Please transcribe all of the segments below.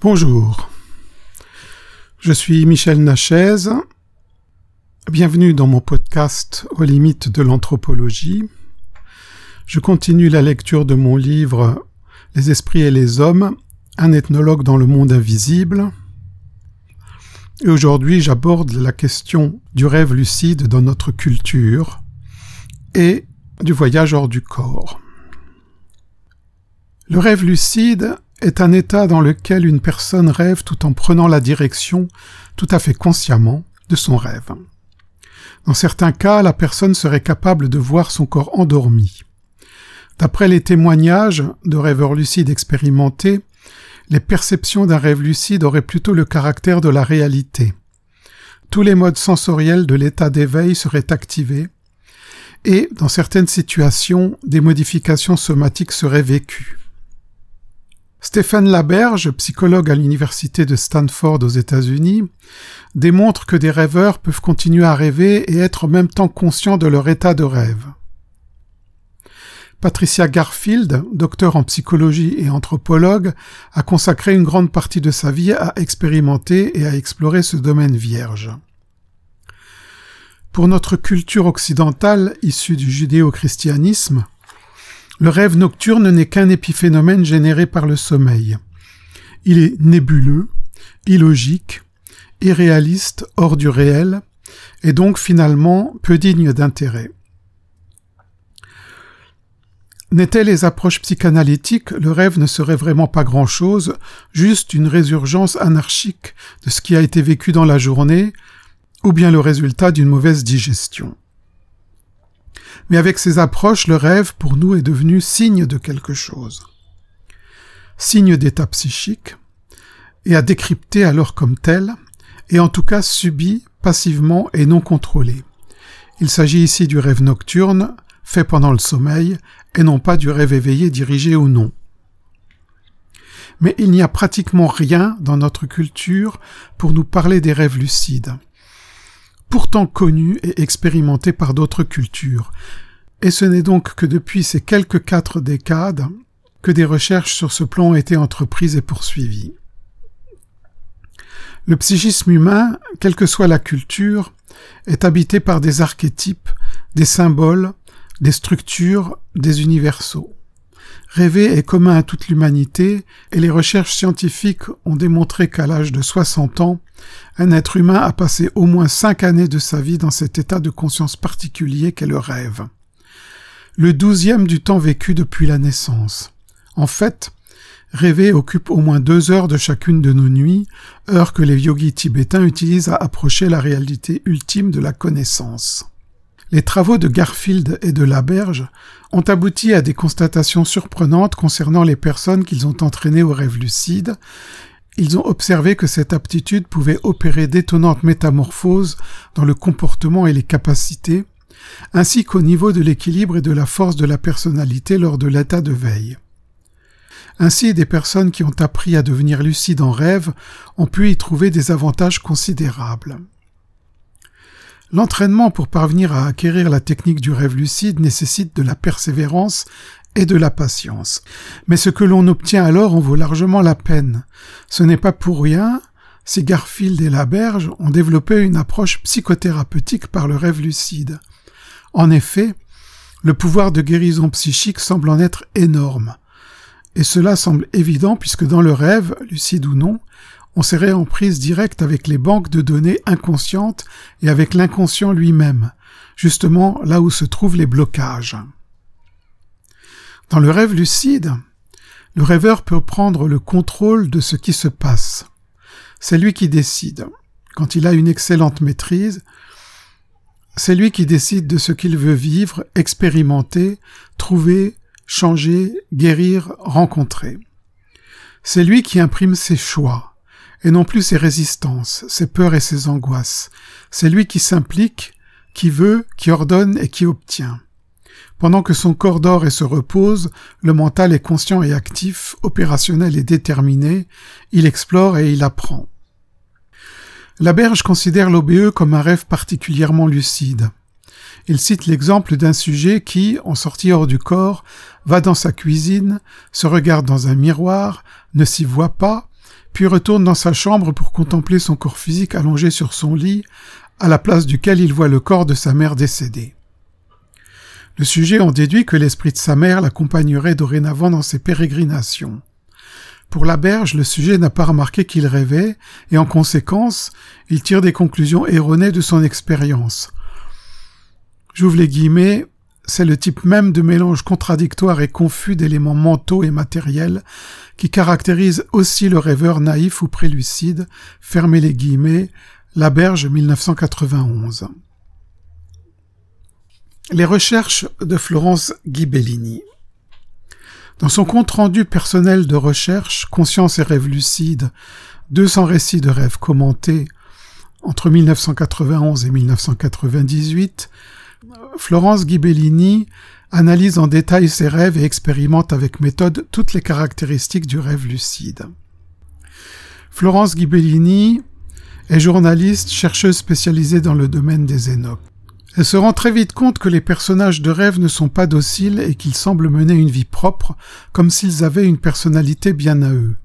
Bonjour, je suis Michel Nachez. Bienvenue dans mon podcast Aux limites de l'anthropologie. Je continue la lecture de mon livre Les esprits et les hommes, un ethnologue dans le monde invisible. Et aujourd'hui, j'aborde la question du rêve lucide dans notre culture et du voyage hors du corps. Le rêve lucide est un état dans lequel une personne rêve tout en prenant la direction, tout à fait consciemment, de son rêve. Dans certains cas, la personne serait capable de voir son corps endormi. D'après les témoignages de rêveurs lucides expérimentés, les perceptions d'un rêve lucide auraient plutôt le caractère de la réalité. Tous les modes sensoriels de l'état d'éveil seraient activés, et, dans certaines situations, des modifications somatiques seraient vécues. Stéphane Laberge, psychologue à l'université de Stanford aux États-Unis, démontre que des rêveurs peuvent continuer à rêver et être en même temps conscients de leur état de rêve. Patricia Garfield, docteur en psychologie et anthropologue, a consacré une grande partie de sa vie à expérimenter et à explorer ce domaine vierge. Pour notre culture occidentale issue du judéo-christianisme, le rêve nocturne n'est qu'un épiphénomène généré par le sommeil. Il est nébuleux, illogique, irréaliste, hors du réel, et donc finalement peu digne d'intérêt. N'étaient les approches psychanalytiques, le rêve ne serait vraiment pas grand-chose, juste une résurgence anarchique de ce qui a été vécu dans la journée, ou bien le résultat d'une mauvaise digestion. Mais avec ces approches, le rêve, pour nous, est devenu signe de quelque chose. Signe d'état psychique, et à décrypter alors comme tel, et en tout cas subi passivement et non contrôlé. Il s'agit ici du rêve nocturne, fait pendant le sommeil, et non pas du rêve éveillé dirigé ou non. Mais il n'y a pratiquement rien dans notre culture pour nous parler des rêves lucides pourtant connu et expérimenté par d'autres cultures. Et ce n'est donc que depuis ces quelques quatre décades que des recherches sur ce plan ont été entreprises et poursuivies. Le psychisme humain, quelle que soit la culture, est habité par des archétypes, des symboles, des structures, des universaux. Rêver est commun à toute l'humanité, et les recherches scientifiques ont démontré qu'à l'âge de 60 ans, un être humain a passé au moins cinq années de sa vie dans cet état de conscience particulier qu'est le rêve. Le douzième du temps vécu depuis la naissance. En fait, rêver occupe au moins deux heures de chacune de nos nuits, heure que les yogis tibétains utilisent à approcher la réalité ultime de la connaissance. Les travaux de Garfield et de Laberge ont abouti à des constatations surprenantes concernant les personnes qu'ils ont entraînées au rêve lucide. Ils ont observé que cette aptitude pouvait opérer d'étonnantes métamorphoses dans le comportement et les capacités, ainsi qu'au niveau de l'équilibre et de la force de la personnalité lors de l'état de veille. Ainsi, des personnes qui ont appris à devenir lucides en rêve ont pu y trouver des avantages considérables. L'entraînement pour parvenir à acquérir la technique du rêve lucide nécessite de la persévérance et de la patience. Mais ce que l'on obtient alors en vaut largement la peine. Ce n'est pas pour rien si Garfield et Laberge ont développé une approche psychothérapeutique par le rêve lucide. En effet, le pouvoir de guérison psychique semble en être énorme. Et cela semble évident puisque dans le rêve, lucide ou non, on serait en prise directe avec les banques de données inconscientes et avec l'inconscient lui-même, justement là où se trouvent les blocages. Dans le rêve lucide, le rêveur peut prendre le contrôle de ce qui se passe. C'est lui qui décide. Quand il a une excellente maîtrise, c'est lui qui décide de ce qu'il veut vivre, expérimenter, trouver, changer, guérir, rencontrer. C'est lui qui imprime ses choix, et non plus ses résistances, ses peurs et ses angoisses. C'est lui qui s'implique, qui veut, qui ordonne et qui obtient. Pendant que son corps dort et se repose, le mental est conscient et actif, opérationnel et déterminé, il explore et il apprend. La berge considère l'OBE comme un rêve particulièrement lucide. Il cite l'exemple d'un sujet qui, en sortie hors du corps, va dans sa cuisine, se regarde dans un miroir, ne s'y voit pas, puis retourne dans sa chambre pour contempler son corps physique allongé sur son lit, à la place duquel il voit le corps de sa mère décédée. Le sujet en déduit que l'esprit de sa mère l'accompagnerait dorénavant dans ses pérégrinations. Pour la berge, le sujet n'a pas remarqué qu'il rêvait, et en conséquence, il tire des conclusions erronées de son expérience. J'ouvre les guillemets, c'est le type même de mélange contradictoire et confus d'éléments mentaux et matériels qui caractérise aussi le rêveur naïf ou prélucide, fermez les guillemets, La Berge 1991. Les recherches de Florence Ghibellini. Dans son compte-rendu personnel de recherche, Conscience et rêves lucides, 200 récits de rêves commentés entre 1991 et 1998, Florence Ghibellini analyse en détail ses rêves et expérimente avec méthode toutes les caractéristiques du rêve lucide. Florence Ghibellini est journaliste, chercheuse spécialisée dans le domaine des énoques. Elle se rend très vite compte que les personnages de rêve ne sont pas dociles et qu'ils semblent mener une vie propre, comme s'ils avaient une personnalité bien à eux.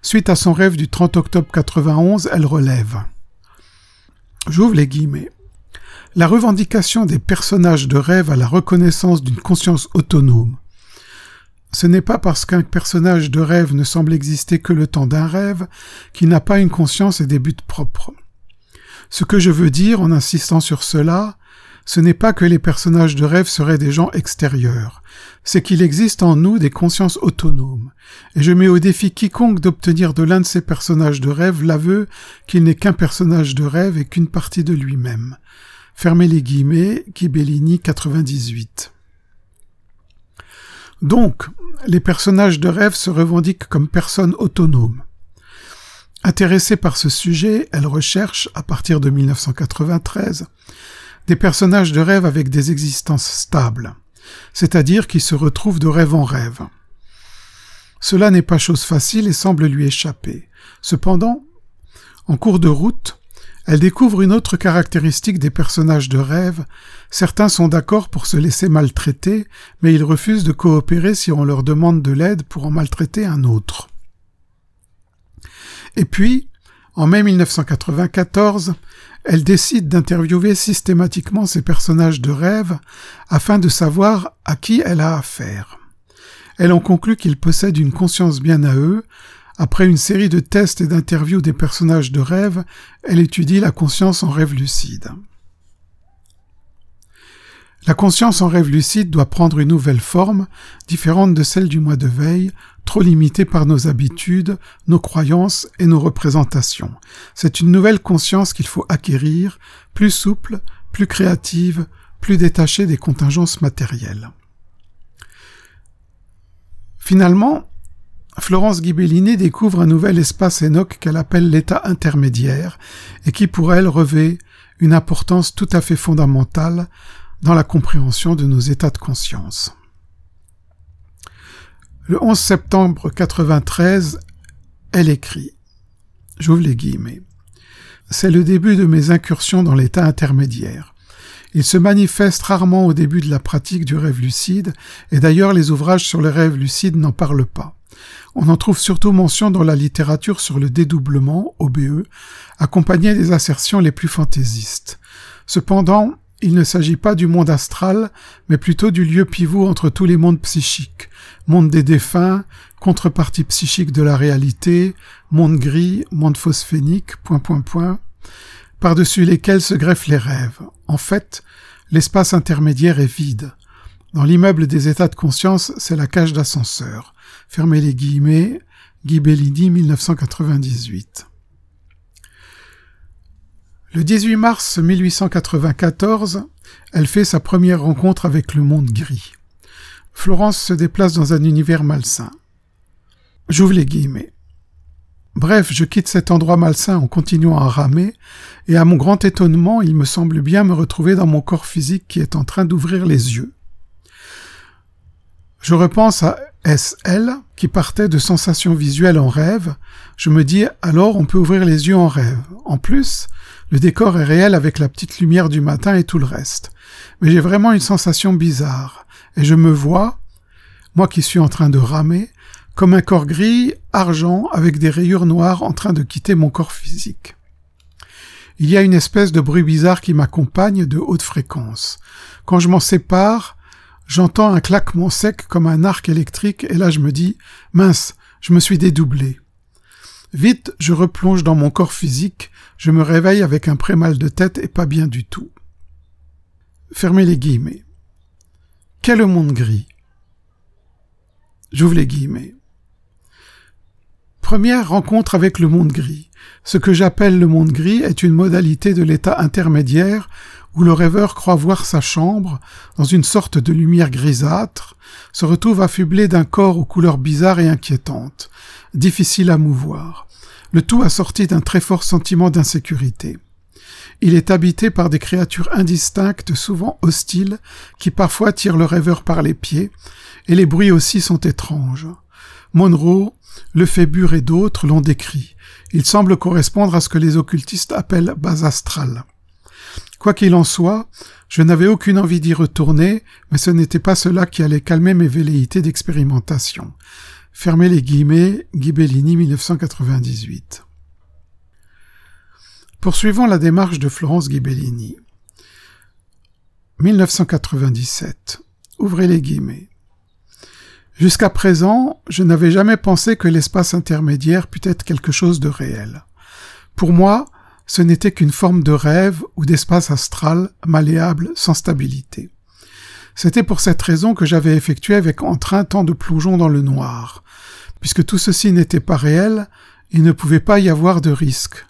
Suite à son rêve du 30 octobre 91, elle relève. J'ouvre les guillemets. La revendication des personnages de rêve à la reconnaissance d'une conscience autonome. Ce n'est pas parce qu'un personnage de rêve ne semble exister que le temps d'un rêve qu'il n'a pas une conscience et des buts propres. Ce que je veux dire en insistant sur cela, ce n'est pas que les personnages de rêve seraient des gens extérieurs, c'est qu'il existe en nous des consciences autonomes, et je mets au défi quiconque d'obtenir de l'un de ces personnages de rêve l'aveu qu'il n'est qu'un personnage de rêve et qu'une partie de lui-même. Fermez les guillemets, Kibellini 98. Donc, les personnages de rêve se revendiquent comme personnes autonomes. Intéressée par ce sujet, elle recherche, à partir de 1993, des personnages de rêve avec des existences stables, c'est-à-dire qui se retrouvent de rêve en rêve. Cela n'est pas chose facile et semble lui échapper. Cependant, en cours de route, elle découvre une autre caractéristique des personnages de rêve. Certains sont d'accord pour se laisser maltraiter, mais ils refusent de coopérer si on leur demande de l'aide pour en maltraiter un autre. Et puis, en mai 1994, elle décide d'interviewer systématiquement ces personnages de rêve afin de savoir à qui elle a affaire. Elle en conclut qu'ils possèdent une conscience bien à eux. Après une série de tests et d'interviews des personnages de rêve, elle étudie la conscience en rêve lucide. La conscience en rêve lucide doit prendre une nouvelle forme, différente de celle du mois de veille, trop limitée par nos habitudes, nos croyances et nos représentations. C'est une nouvelle conscience qu'il faut acquérir, plus souple, plus créative, plus détachée des contingences matérielles. Finalement, Florence Ghibellini découvre un nouvel espace Enoch qu'elle appelle l'état intermédiaire et qui pour elle revêt une importance tout à fait fondamentale dans la compréhension de nos états de conscience. Le 11 septembre 93, elle écrit J'ouvre les guillemets. C'est le début de mes incursions dans l'état intermédiaire. Il se manifeste rarement au début de la pratique du rêve lucide, et d'ailleurs les ouvrages sur le rêve lucide n'en parlent pas. On en trouve surtout mention dans la littérature sur le dédoublement, OBE, accompagné des assertions les plus fantaisistes. Cependant, il ne s'agit pas du monde astral, mais plutôt du lieu pivot entre tous les mondes psychiques. Monde des défunts, contrepartie psychique de la réalité, monde gris, monde phosphénique, point point point, par-dessus lesquels se greffent les rêves. En fait, l'espace intermédiaire est vide. Dans l'immeuble des états de conscience, c'est la cage d'ascenseur. Fermez les guillemets, Guy Bellini, 1998. Le 18 mars 1894, elle fait sa première rencontre avec le monde gris. Florence se déplace dans un univers malsain. J'ouvre les guillemets. Bref, je quitte cet endroit malsain en continuant à ramer, et à mon grand étonnement, il me semble bien me retrouver dans mon corps physique qui est en train d'ouvrir les yeux. Je repense à SL, qui partait de sensations visuelles en rêve. Je me dis, alors on peut ouvrir les yeux en rêve. En plus, le décor est réel avec la petite lumière du matin et tout le reste. Mais j'ai vraiment une sensation bizarre. Et je me vois, moi qui suis en train de ramer, comme un corps gris, argent, avec des rayures noires en train de quitter mon corps physique. Il y a une espèce de bruit bizarre qui m'accompagne de haute fréquence. Quand je m'en sépare, j'entends un claquement sec comme un arc électrique et là je me dis, mince, je me suis dédoublé. Vite, je replonge dans mon corps physique, je me réveille avec un pré-mal de tête et pas bien du tout. Fermez les guillemets. Quel monde gris J'ouvre les guillemets. Première rencontre avec le monde gris. Ce que j'appelle le monde gris est une modalité de l'état intermédiaire où le rêveur croit voir sa chambre, dans une sorte de lumière grisâtre, se retrouve affublé d'un corps aux couleurs bizarres et inquiétantes, difficile à mouvoir, le tout assorti d'un très fort sentiment d'insécurité. Il est habité par des créatures indistinctes, souvent hostiles, qui parfois tirent le rêveur par les pieds, et les bruits aussi sont étranges. Monroe, Lefébure et d'autres l'ont décrit. Il semble correspondre à ce que les occultistes appellent base astrale. Quoi qu'il en soit, je n'avais aucune envie d'y retourner, mais ce n'était pas cela qui allait calmer mes velléités d'expérimentation. Fermez les guillemets, Ghibellini 1998. Poursuivons la démarche de Florence Ghibellini. 1997. Ouvrez les guillemets. Jusqu'à présent, je n'avais jamais pensé que l'espace intermédiaire pût être quelque chose de réel. Pour moi, ce n'était qu'une forme de rêve ou d'espace astral malléable sans stabilité. C'était pour cette raison que j'avais effectué avec entrain tant de plongeons dans le noir. Puisque tout ceci n'était pas réel, il ne pouvait pas y avoir de risque.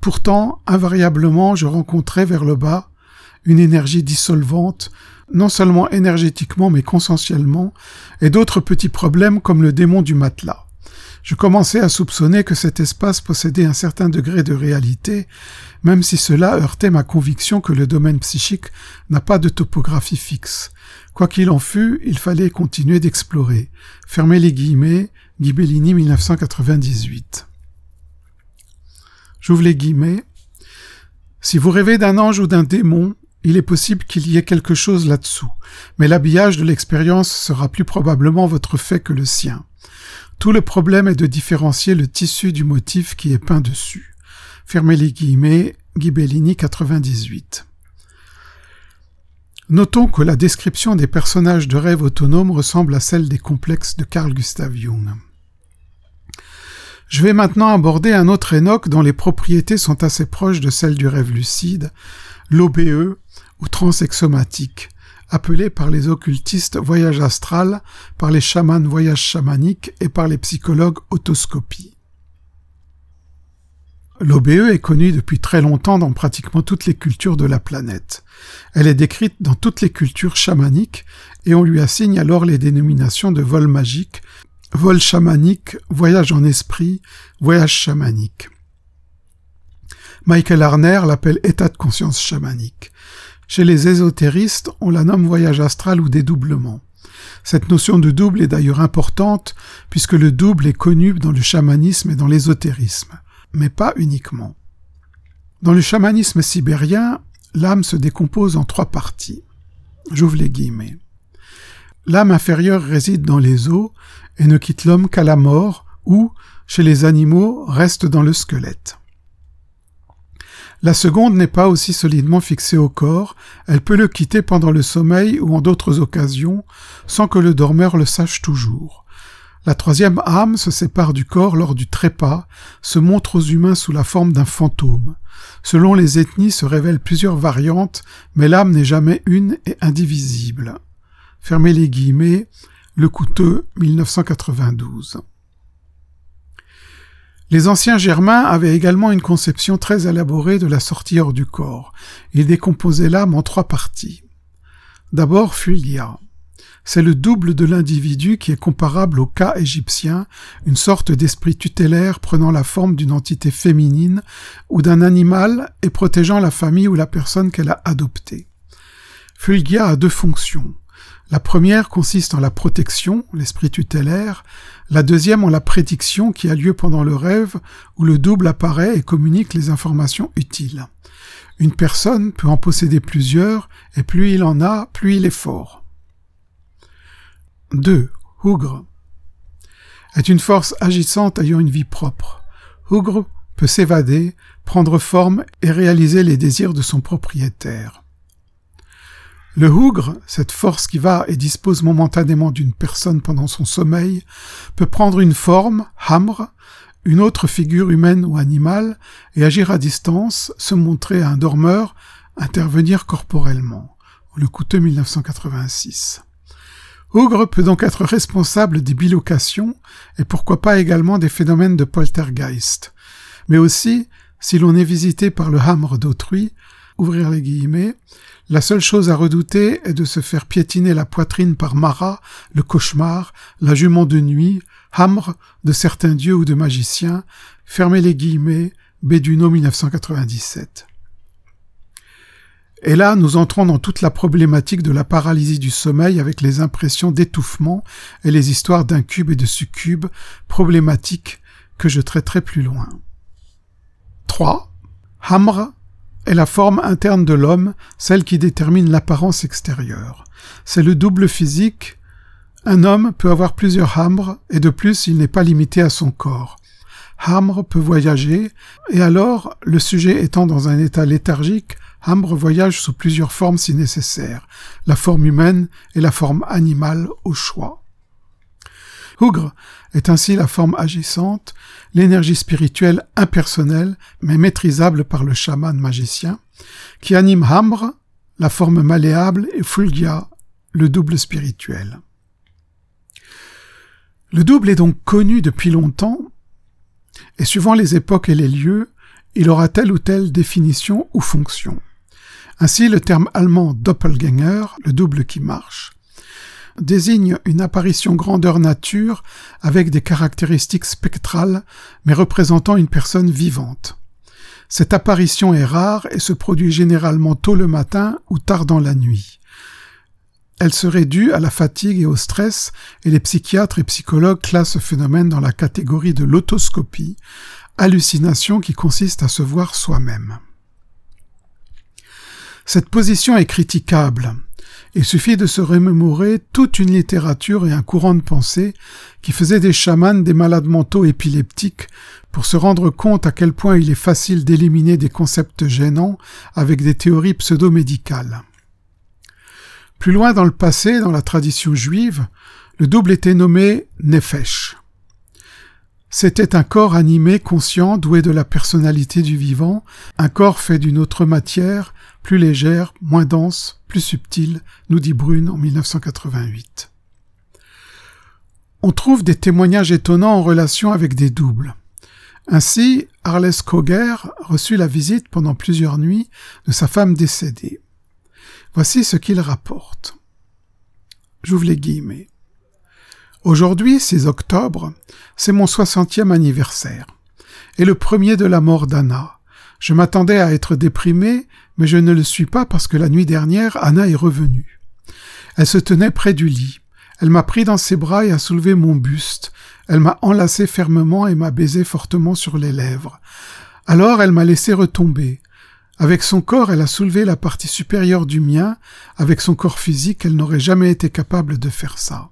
Pourtant, invariablement, je rencontrais vers le bas une énergie dissolvante non seulement énergétiquement mais conscientiellement, et d'autres petits problèmes comme le démon du matelas. Je commençais à soupçonner que cet espace possédait un certain degré de réalité, même si cela heurtait ma conviction que le domaine psychique n'a pas de topographie fixe. Quoi qu'il en fût, il fallait continuer d'explorer. Fermez les guillemets, Ghibellini 1998. J'ouvre les guillemets. Si vous rêvez d'un ange ou d'un démon, il est possible qu'il y ait quelque chose là-dessous, mais l'habillage de l'expérience sera plus probablement votre fait que le sien. Tout le problème est de différencier le tissu du motif qui est peint dessus. Fermez les guillemets, Ghibellini 98. Notons que la description des personnages de rêve autonomes ressemble à celle des complexes de Carl Gustav Jung. Je vais maintenant aborder un autre Enoch dont les propriétés sont assez proches de celles du rêve lucide, l'OBE, ou transexomatique, appelé par les occultistes voyage astral, par les chamans voyage chamanique et par les psychologues autoscopie. L'OBE est connue depuis très longtemps dans pratiquement toutes les cultures de la planète. Elle est décrite dans toutes les cultures chamaniques et on lui assigne alors les dénominations de vol magique, vol chamanique, voyage en esprit, voyage chamanique. Michael Arner l'appelle état de conscience chamanique. Chez les ésotéristes, on la nomme voyage astral ou dédoublement. Cette notion de double est d'ailleurs importante puisque le double est connu dans le chamanisme et dans l'ésotérisme, mais pas uniquement. Dans le chamanisme sibérien, l'âme se décompose en trois parties. J'ouvre les guillemets. L'âme inférieure réside dans les os et ne quitte l'homme qu'à la mort ou, chez les animaux, reste dans le squelette. La seconde n'est pas aussi solidement fixée au corps, elle peut le quitter pendant le sommeil ou en d'autres occasions, sans que le dormeur le sache toujours. La troisième âme se sépare du corps lors du trépas, se montre aux humains sous la forme d'un fantôme. Selon les ethnies se révèlent plusieurs variantes, mais l'âme n'est jamais une et indivisible. Fermez les guillemets, le coûteux 1992. Les anciens Germains avaient également une conception très élaborée de la sortie hors du corps. Ils décomposaient l'âme en trois parties. D'abord, Fulia. C'est le double de l'individu qui est comparable au cas égyptien, une sorte d'esprit tutélaire prenant la forme d'une entité féminine ou d'un animal et protégeant la famille ou la personne qu'elle a adoptée. Fulgia a deux fonctions. La première consiste en la protection, l'esprit tutélaire, la deuxième en la prédiction qui a lieu pendant le rêve où le double apparaît et communique les informations utiles. Une personne peut en posséder plusieurs et plus il en a, plus il est fort. 2. Hougre. est une force agissante ayant une vie propre. Hugre peut s'évader, prendre forme et réaliser les désirs de son propriétaire. Le hougre, cette force qui va et dispose momentanément d'une personne pendant son sommeil, peut prendre une forme, hamre, une autre figure humaine ou animale, et agir à distance, se montrer à un dormeur, intervenir corporellement. Le coûteux 1986. Hougre peut donc être responsable des bilocations et pourquoi pas également des phénomènes de poltergeist. Mais aussi, si l'on est visité par le hamre d'autrui, ouvrir les guillemets, la seule chose à redouter est de se faire piétiner la poitrine par Mara, le cauchemar, la jument de nuit, hamre de certains dieux ou de magiciens, fermez les guillemets, Béduno 1997. Et là, nous entrons dans toute la problématique de la paralysie du sommeil avec les impressions d'étouffement et les histoires d'incubes et de succubes, problématiques que je traiterai plus loin. 3. Hamre est la forme interne de l'homme, celle qui détermine l'apparence extérieure. C'est le double physique. Un homme peut avoir plusieurs hambres, et de plus il n'est pas limité à son corps. Hamre peut voyager, et alors, le sujet étant dans un état léthargique, Hambre voyage sous plusieurs formes si nécessaire, la forme humaine et la forme animale au choix. Hougre est ainsi la forme agissante, l'énergie spirituelle impersonnelle, mais maîtrisable par le chaman magicien, qui anime Hambre, la forme malléable, et Fulgia, le double spirituel. Le double est donc connu depuis longtemps, et suivant les époques et les lieux, il aura telle ou telle définition ou fonction. Ainsi, le terme allemand Doppelgänger, le double qui marche, désigne une apparition grandeur nature avec des caractéristiques spectrales, mais représentant une personne vivante. Cette apparition est rare et se produit généralement tôt le matin ou tard dans la nuit. Elle serait due à la fatigue et au stress, et les psychiatres et psychologues classent ce phénomène dans la catégorie de l'autoscopie, hallucination qui consiste à se voir soi-même. Cette position est critiquable, il suffit de se remémorer toute une littérature et un courant de pensée qui faisait des chamans des malades mentaux épileptiques pour se rendre compte à quel point il est facile d'éliminer des concepts gênants avec des théories pseudo-médicales. Plus loin dans le passé, dans la tradition juive, le double était nommé Nefesh. C'était un corps animé, conscient, doué de la personnalité du vivant, un corps fait d'une autre matière, plus légère, moins dense, plus subtile, nous dit Brune en 1988. On trouve des témoignages étonnants en relation avec des doubles. Ainsi, Arles Koger reçut la visite pendant plusieurs nuits de sa femme décédée. Voici ce qu'il rapporte. J'ouvre les guillemets. Aujourd'hui, 6 octobre, c'est mon soixantième anniversaire, et le premier de la mort d'Anna. Je m'attendais à être déprimé, mais je ne le suis pas parce que la nuit dernière, Anna est revenue. Elle se tenait près du lit. Elle m'a pris dans ses bras et a soulevé mon buste. Elle m'a enlacé fermement et m'a baisé fortement sur les lèvres. Alors elle m'a laissé retomber. Avec son corps, elle a soulevé la partie supérieure du mien. Avec son corps physique, elle n'aurait jamais été capable de faire ça.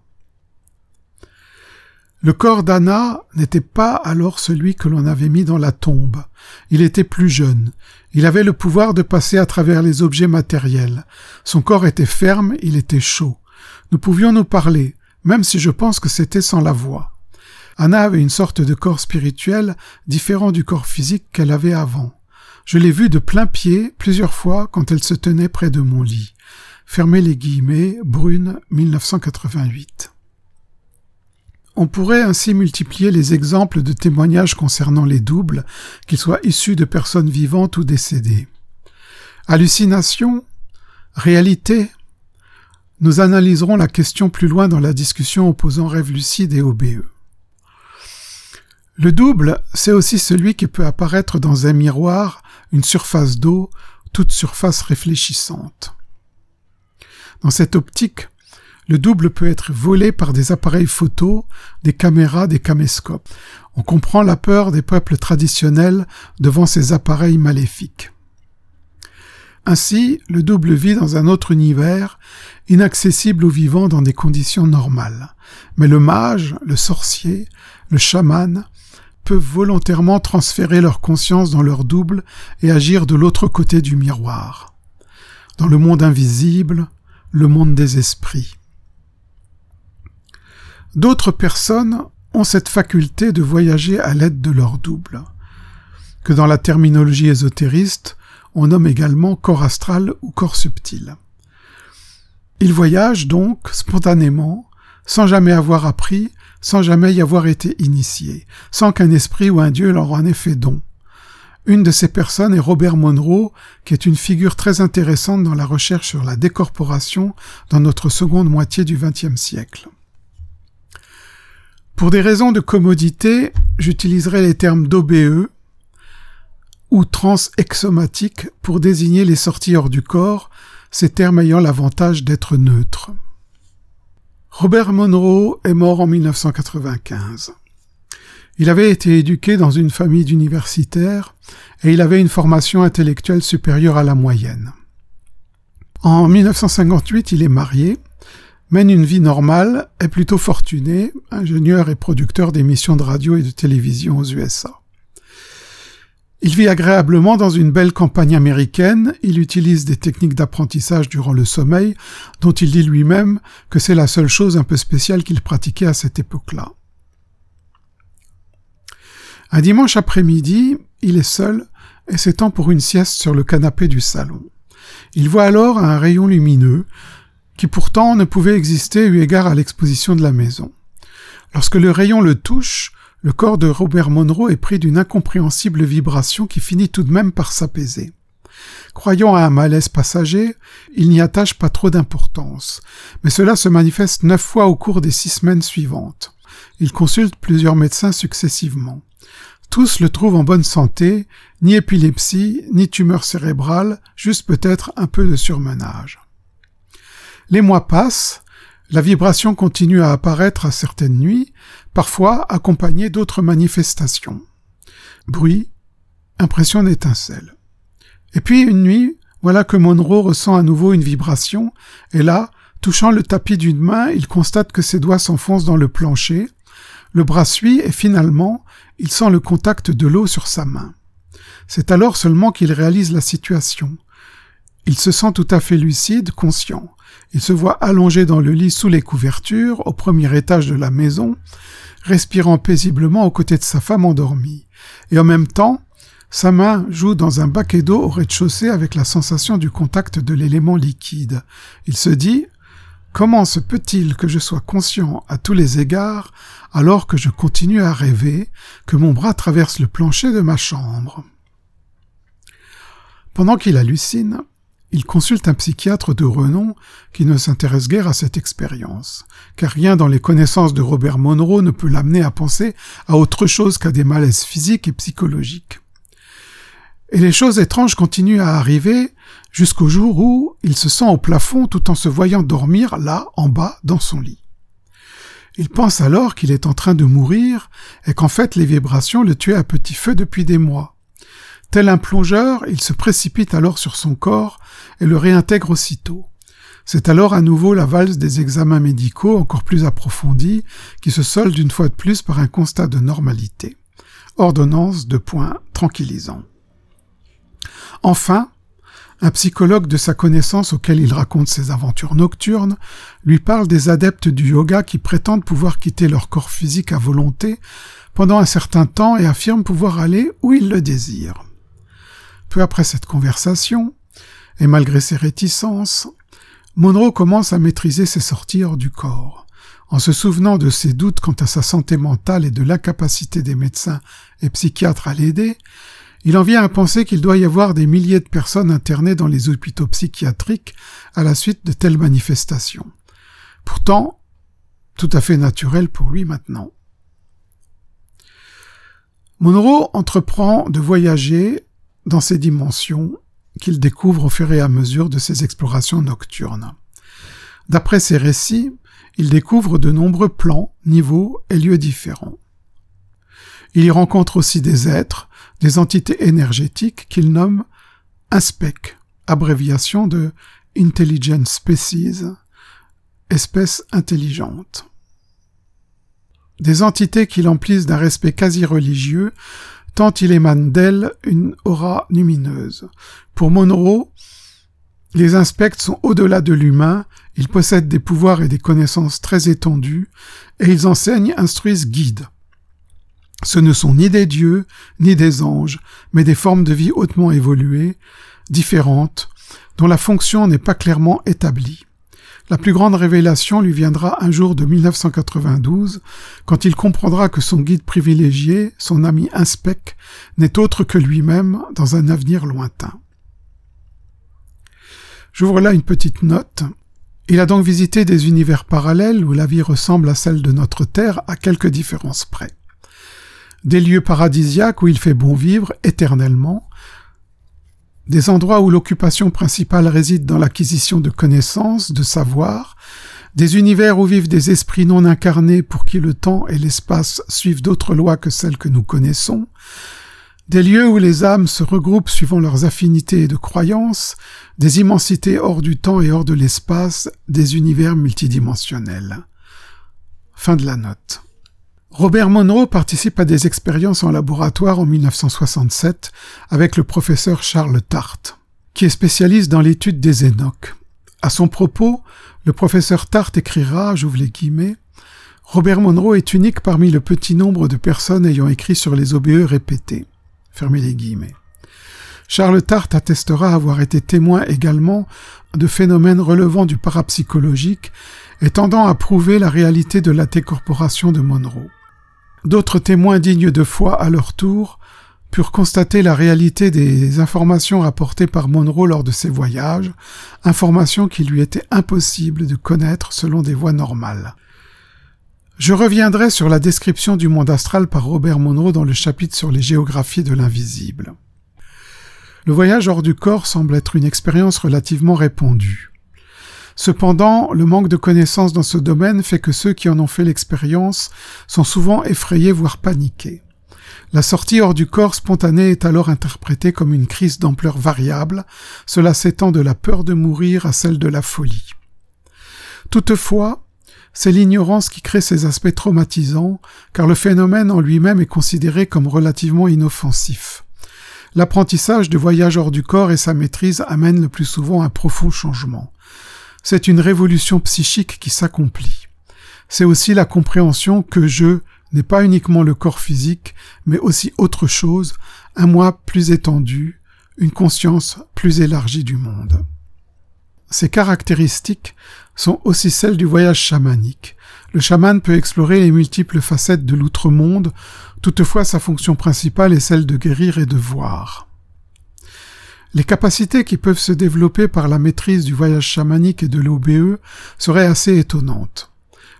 Le corps d'Anna n'était pas alors celui que l'on avait mis dans la tombe. Il était plus jeune. Il avait le pouvoir de passer à travers les objets matériels. Son corps était ferme, il était chaud. Nous pouvions nous parler, même si je pense que c'était sans la voix. Anna avait une sorte de corps spirituel différent du corps physique qu'elle avait avant. Je l'ai vue de plein pied plusieurs fois quand elle se tenait près de mon lit. Fermez les guillemets, Brune, 1988. On pourrait ainsi multiplier les exemples de témoignages concernant les doubles, qu'ils soient issus de personnes vivantes ou décédées. Hallucination Réalité Nous analyserons la question plus loin dans la discussion opposant rêve lucide et OBE. Le double, c'est aussi celui qui peut apparaître dans un miroir, une surface d'eau, toute surface réfléchissante. Dans cette optique, le double peut être volé par des appareils photo, des caméras, des caméscopes. On comprend la peur des peuples traditionnels devant ces appareils maléfiques. Ainsi, le double vit dans un autre univers, inaccessible aux vivants dans des conditions normales. Mais le mage, le sorcier, le chaman peuvent volontairement transférer leur conscience dans leur double et agir de l'autre côté du miroir. Dans le monde invisible, le monde des esprits. D'autres personnes ont cette faculté de voyager à l'aide de leur double, que dans la terminologie ésotériste, on nomme également corps astral ou corps subtil. Ils voyagent donc spontanément, sans jamais avoir appris, sans jamais y avoir été initiés, sans qu'un esprit ou un dieu leur en ait fait don. Une de ces personnes est Robert Monroe, qui est une figure très intéressante dans la recherche sur la décorporation dans notre seconde moitié du XXe siècle. Pour des raisons de commodité, j'utiliserai les termes d'OBE ou transexomatique pour désigner les sorties hors du corps, ces termes ayant l'avantage d'être neutres. Robert Monroe est mort en 1995. Il avait été éduqué dans une famille d'universitaires et il avait une formation intellectuelle supérieure à la moyenne. En 1958, il est marié mène une vie normale, est plutôt fortuné, ingénieur et producteur d'émissions de radio et de télévision aux USA. Il vit agréablement dans une belle campagne américaine, il utilise des techniques d'apprentissage durant le sommeil, dont il dit lui-même que c'est la seule chose un peu spéciale qu'il pratiquait à cette époque-là. Un dimanche après-midi, il est seul et s'étend pour une sieste sur le canapé du salon. Il voit alors un rayon lumineux qui pourtant ne pouvait exister eu égard à l'exposition de la maison. Lorsque le rayon le touche, le corps de Robert Monroe est pris d'une incompréhensible vibration qui finit tout de même par s'apaiser. Croyant à un malaise passager, il n'y attache pas trop d'importance, mais cela se manifeste neuf fois au cours des six semaines suivantes. Il consulte plusieurs médecins successivement. Tous le trouvent en bonne santé, ni épilepsie, ni tumeur cérébrale, juste peut-être un peu de surmenage. Les mois passent, la vibration continue à apparaître à certaines nuits, parfois accompagnée d'autres manifestations. Bruit, impression d'étincelle. Et puis une nuit, voilà que Monroe ressent à nouveau une vibration, et là, touchant le tapis d'une main, il constate que ses doigts s'enfoncent dans le plancher, le bras suit et finalement, il sent le contact de l'eau sur sa main. C'est alors seulement qu'il réalise la situation. Il se sent tout à fait lucide, conscient. Il se voit allongé dans le lit sous les couvertures, au premier étage de la maison, respirant paisiblement aux côtés de sa femme endormie. Et en même temps, sa main joue dans un baquet d'eau au rez-de-chaussée avec la sensation du contact de l'élément liquide. Il se dit Comment se peut-il que je sois conscient à tous les égards alors que je continue à rêver que mon bras traverse le plancher de ma chambre? Pendant qu'il hallucine, il consulte un psychiatre de renom qui ne s'intéresse guère à cette expérience, car rien dans les connaissances de Robert Monroe ne peut l'amener à penser à autre chose qu'à des malaises physiques et psychologiques. Et les choses étranges continuent à arriver jusqu'au jour où il se sent au plafond tout en se voyant dormir là, en bas, dans son lit. Il pense alors qu'il est en train de mourir et qu'en fait les vibrations le tuaient à petit feu depuis des mois. Tel un plongeur, il se précipite alors sur son corps et le réintègre aussitôt. C'est alors à nouveau la valse des examens médicaux encore plus approfondis qui se solde une fois de plus par un constat de normalité. Ordonnance de points tranquillisants. Enfin, un psychologue de sa connaissance auquel il raconte ses aventures nocturnes lui parle des adeptes du yoga qui prétendent pouvoir quitter leur corps physique à volonté pendant un certain temps et affirment pouvoir aller où ils le désirent. Après cette conversation, et malgré ses réticences, Monroe commence à maîtriser ses sorties hors du corps. En se souvenant de ses doutes quant à sa santé mentale et de l'incapacité des médecins et psychiatres à l'aider, il en vient à penser qu'il doit y avoir des milliers de personnes internées dans les hôpitaux psychiatriques à la suite de telles manifestations. Pourtant, tout à fait naturel pour lui maintenant. Monroe entreprend de voyager dans ces dimensions qu'il découvre au fur et à mesure de ses explorations nocturnes. D'après ses récits, il découvre de nombreux plans, niveaux et lieux différents. Il y rencontre aussi des êtres, des entités énergétiques qu'il nomme inspec, abréviation de Intelligent Species, espèce intelligente. Des entités qui l'emplissent d'un respect quasi religieux, tant il émane d'elle une aura lumineuse. Pour Monroe, les inspects sont au-delà de l'humain, ils possèdent des pouvoirs et des connaissances très étendues, et ils enseignent, instruisent, guident. Ce ne sont ni des dieux, ni des anges, mais des formes de vie hautement évoluées, différentes, dont la fonction n'est pas clairement établie. La plus grande révélation lui viendra un jour de 1992, quand il comprendra que son guide privilégié, son ami Inspec, n'est autre que lui-même dans un avenir lointain. J'ouvre là une petite note. Il a donc visité des univers parallèles où la vie ressemble à celle de notre Terre à quelques différences près. Des lieux paradisiaques où il fait bon vivre éternellement, des endroits où l'occupation principale réside dans l'acquisition de connaissances, de savoir, des univers où vivent des esprits non incarnés pour qui le temps et l'espace suivent d'autres lois que celles que nous connaissons, des lieux où les âmes se regroupent suivant leurs affinités de croyances, des immensités hors du temps et hors de l'espace, des univers multidimensionnels. Fin de la note. Robert Monroe participe à des expériences en laboratoire en 1967 avec le professeur Charles Tart, qui est spécialiste dans l'étude des énoques. À son propos, le professeur Tart écrira, j'ouvre les guillemets, Robert Monroe est unique parmi le petit nombre de personnes ayant écrit sur les OBE répétés. Fermez les guillemets. Charles Tart attestera avoir été témoin également de phénomènes relevant du parapsychologique et tendant à prouver la réalité de la décorporation de Monroe. D'autres témoins dignes de foi à leur tour purent constater la réalité des informations rapportées par Monroe lors de ses voyages, informations qu'il lui était impossible de connaître selon des voies normales. Je reviendrai sur la description du monde astral par Robert Monroe dans le chapitre sur les géographies de l'invisible. Le voyage hors du corps semble être une expérience relativement répandue. Cependant, le manque de connaissances dans ce domaine fait que ceux qui en ont fait l'expérience sont souvent effrayés voire paniqués. La sortie hors du corps spontanée est alors interprétée comme une crise d'ampleur variable, cela s'étend de la peur de mourir à celle de la folie. Toutefois, c'est l'ignorance qui crée ces aspects traumatisants, car le phénomène en lui-même est considéré comme relativement inoffensif. L'apprentissage du voyage hors du corps et sa maîtrise amènent le plus souvent un profond changement c'est une révolution psychique qui s'accomplit. C'est aussi la compréhension que je n'est pas uniquement le corps physique, mais aussi autre chose, un moi plus étendu, une conscience plus élargie du monde. Ces caractéristiques sont aussi celles du voyage chamanique. Le chaman peut explorer les multiples facettes de l'outre-monde, toutefois sa fonction principale est celle de guérir et de voir. Les capacités qui peuvent se développer par la maîtrise du voyage chamanique et de l'OBE seraient assez étonnantes.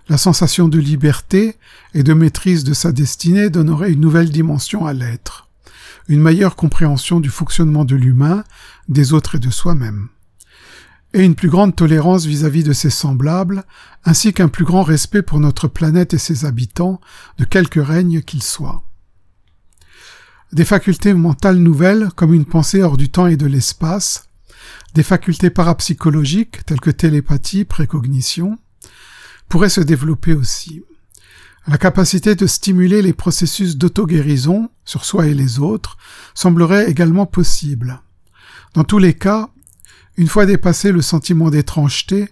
La sensation de liberté et de maîtrise de sa destinée donnerait une nouvelle dimension à l'être, une meilleure compréhension du fonctionnement de l'humain, des autres et de soi-même, et une plus grande tolérance vis-à-vis -vis de ses semblables, ainsi qu'un plus grand respect pour notre planète et ses habitants, de quelque règne qu'ils soient des facultés mentales nouvelles comme une pensée hors du temps et de l'espace, des facultés parapsychologiques telles que télépathie, précognition, pourraient se développer aussi. La capacité de stimuler les processus d'auto-guérison sur soi et les autres semblerait également possible. Dans tous les cas, une fois dépassé le sentiment d'étrangeté,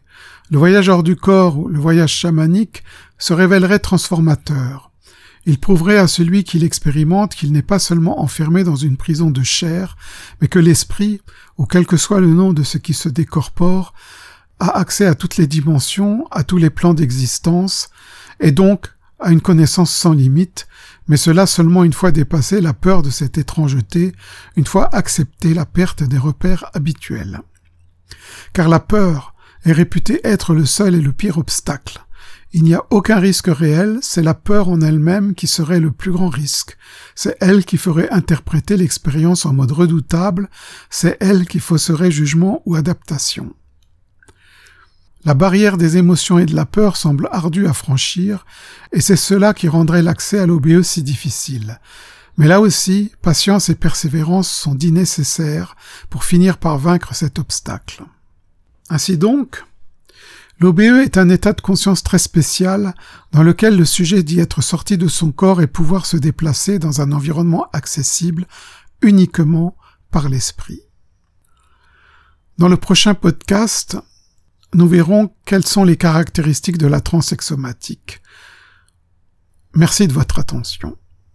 le voyage hors du corps ou le voyage chamanique se révélerait transformateur. Il prouverait à celui qui l'expérimente qu'il n'est pas seulement enfermé dans une prison de chair, mais que l'esprit, ou quel que soit le nom de ce qui se décorpore, a accès à toutes les dimensions, à tous les plans d'existence, et donc à une connaissance sans limite, mais cela seulement une fois dépassé la peur de cette étrangeté, une fois accepté la perte des repères habituels. Car la peur est réputée être le seul et le pire obstacle. Il n'y a aucun risque réel, c'est la peur en elle-même qui serait le plus grand risque. C'est elle qui ferait interpréter l'expérience en mode redoutable, c'est elle qui fausserait jugement ou adaptation. La barrière des émotions et de la peur semble ardue à franchir, et c'est cela qui rendrait l'accès à l'OBE si difficile. Mais là aussi, patience et persévérance sont dits nécessaires pour finir par vaincre cet obstacle. Ainsi donc, l'OBE est un état de conscience très spécial dans lequel le sujet dit être sorti de son corps et pouvoir se déplacer dans un environnement accessible uniquement par l'esprit. Dans le prochain podcast, nous verrons quelles sont les caractéristiques de la transe exomatique. Merci de votre attention.